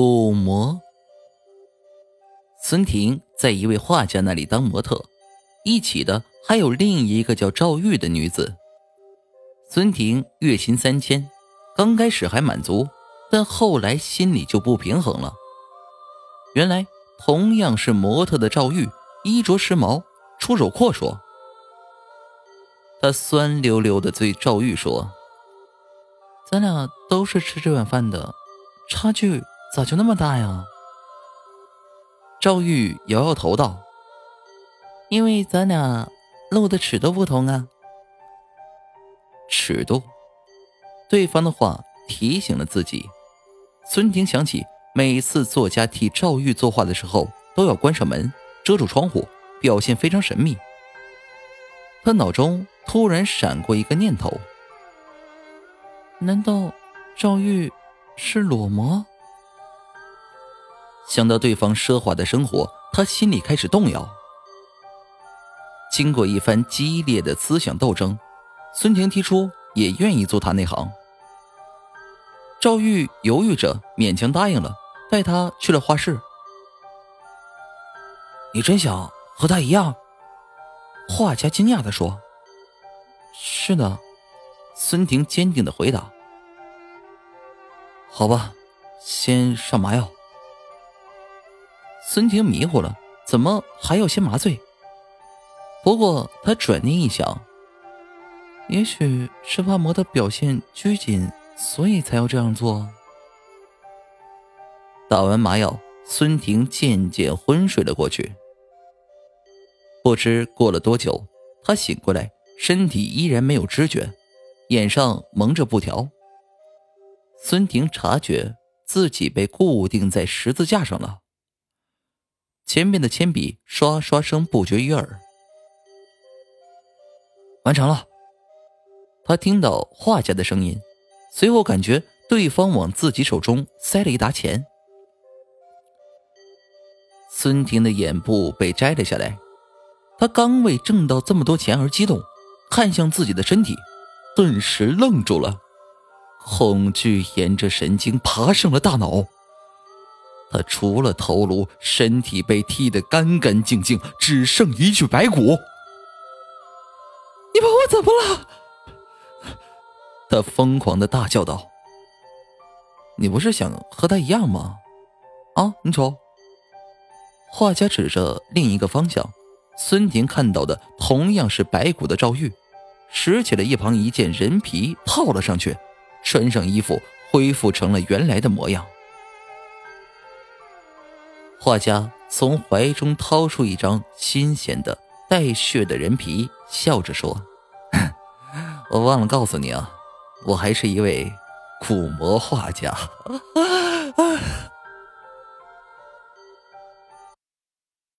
古模。孙婷在一位画家那里当模特，一起的还有另一个叫赵玉的女子。孙婷月薪三千，刚开始还满足，但后来心里就不平衡了。原来同样是模特的赵玉，衣着时髦，出手阔绰。他酸溜溜的对赵玉说：“咱俩都是吃这碗饭的，差距咋就那么大呀？”赵玉摇摇头道：“因为咱俩露的尺度不同啊。”尺度，对方的话提醒了自己。孙婷想起每次作家替赵玉作画的时候，都要关上门，遮住窗户，表现非常神秘。他脑中突然闪过一个念头：难道赵玉是裸模？想到对方奢华的生活，他心里开始动摇。经过一番激烈的思想斗争，孙婷提出也愿意做他那行。赵玉犹豫着，勉强答应了，带他去了画室。你真想和他一样？画家惊讶的说：“是的。”孙婷坚定的回答。“好吧，先上麻药。”孙婷迷糊了，怎么还要先麻醉？不过他转念一想，也许是怕模特表现拘谨，所以才要这样做。打完麻药，孙婷渐渐昏睡了过去。不知过了多久，他醒过来，身体依然没有知觉，眼上蒙着布条。孙婷察觉自己被固定在十字架上了。前面的铅笔刷刷声不绝于耳。完成了，他听到画家的声音，随后感觉对方往自己手中塞了一沓钱。孙婷的眼部被摘了下来，他刚为挣到这么多钱而激动，看向自己的身体，顿时愣住了，恐惧沿着神经爬上了大脑。他除了头颅，身体被剃得干干净净，只剩一具白骨。你把我怎么了？他疯狂的大叫道：“你不是想和他一样吗？啊，你瞅。”画家指着另一个方向，孙婷看到的同样是白骨的赵玉，拾起了一旁一件人皮套了上去，穿上衣服，恢复成了原来的模样。画家从怀中掏出一张新鲜的带血的人皮，笑着说：“ 我忘了告诉你啊，我还是一位古魔画家。”